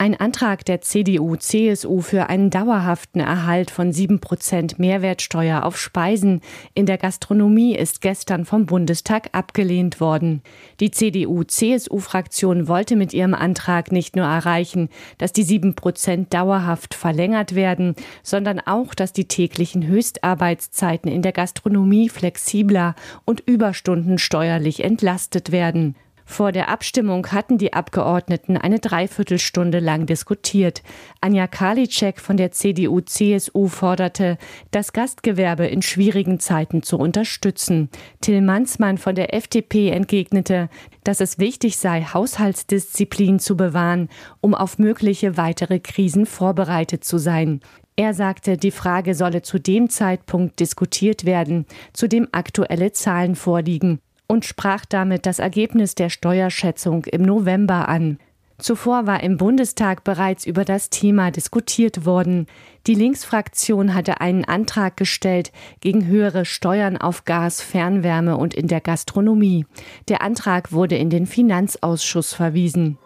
Ein Antrag der CDU-CSU für einen dauerhaften Erhalt von sieben Prozent Mehrwertsteuer auf Speisen in der Gastronomie ist gestern vom Bundestag abgelehnt worden. Die CDU-CSU-Fraktion wollte mit ihrem Antrag nicht nur erreichen, dass die sieben Prozent dauerhaft verlängert werden, sondern auch, dass die täglichen Höchstarbeitszeiten in der Gastronomie flexibler und Überstunden steuerlich entlastet werden. Vor der Abstimmung hatten die Abgeordneten eine Dreiviertelstunde lang diskutiert. Anja Karliczek von der CDU-CSU forderte, das Gastgewerbe in schwierigen Zeiten zu unterstützen. Till Mansmann von der FDP entgegnete, dass es wichtig sei, Haushaltsdisziplin zu bewahren, um auf mögliche weitere Krisen vorbereitet zu sein. Er sagte, die Frage solle zu dem Zeitpunkt diskutiert werden, zu dem aktuelle Zahlen vorliegen und sprach damit das Ergebnis der Steuerschätzung im November an. Zuvor war im Bundestag bereits über das Thema diskutiert worden. Die Linksfraktion hatte einen Antrag gestellt gegen höhere Steuern auf Gas, Fernwärme und in der Gastronomie. Der Antrag wurde in den Finanzausschuss verwiesen.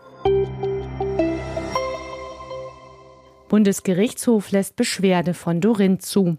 Bundesgerichtshof lässt Beschwerde von Dorin zu.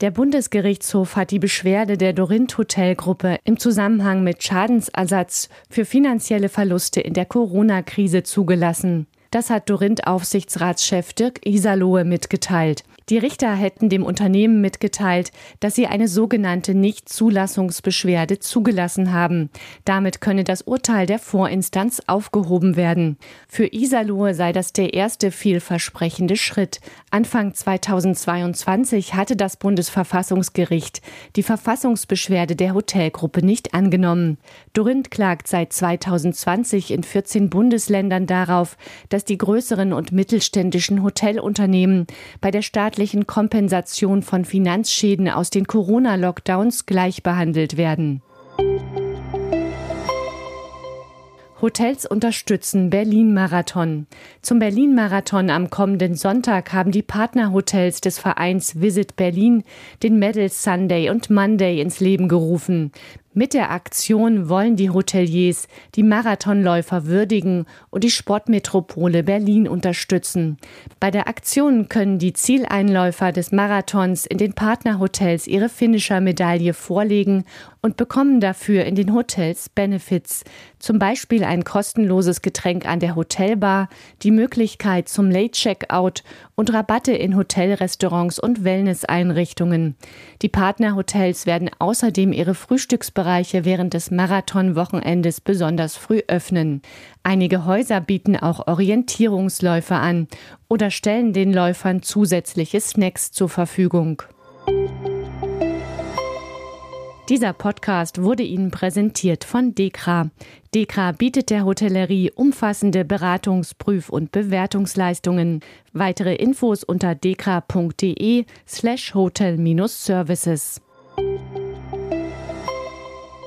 Der Bundesgerichtshof hat die Beschwerde der Dorint Hotelgruppe im Zusammenhang mit Schadensersatz für finanzielle Verluste in der Corona-Krise zugelassen. Das hat Dorint-Aufsichtsratschef Dirk Isalohe mitgeteilt. Die Richter hätten dem Unternehmen mitgeteilt, dass sie eine sogenannte Nichtzulassungsbeschwerde zugelassen haben. Damit könne das Urteil der Vorinstanz aufgehoben werden. Für Iserlohe sei das der erste vielversprechende Schritt. Anfang 2022 hatte das Bundesverfassungsgericht die Verfassungsbeschwerde der Hotelgruppe nicht angenommen. Dorint klagt seit 2020 in 14 Bundesländern darauf, dass die größeren und mittelständischen Hotelunternehmen bei der Staat staatlichen Kompensation von Finanzschäden aus den Corona-Lockdowns gleich behandelt werden. Hotels unterstützen Berlin-Marathon. Zum Berlin-Marathon am kommenden Sonntag haben die Partnerhotels des Vereins Visit Berlin den Medal Sunday und Monday ins Leben gerufen. Mit der Aktion wollen die Hoteliers die Marathonläufer würdigen und die Sportmetropole Berlin unterstützen. Bei der Aktion können die Zieleinläufer des Marathons in den Partnerhotels ihre Finisher-Medaille vorlegen und bekommen dafür in den Hotels Benefits, zum Beispiel ein kostenloses Getränk an der Hotelbar, die Möglichkeit zum Late-Checkout und Rabatte in Hotelrestaurants und Wellnesseinrichtungen. Die Partnerhotels werden außerdem ihre Frühstücksbereiche Bereiche während des Marathonwochenendes besonders früh öffnen. Einige Häuser bieten auch Orientierungsläufe an oder stellen den Läufern zusätzliche Snacks zur Verfügung. Dieser Podcast wurde Ihnen präsentiert von Dekra. Dekra bietet der Hotellerie umfassende Beratungs-, Prüf- und Bewertungsleistungen. Weitere Infos unter dekra.de slash hotel-services.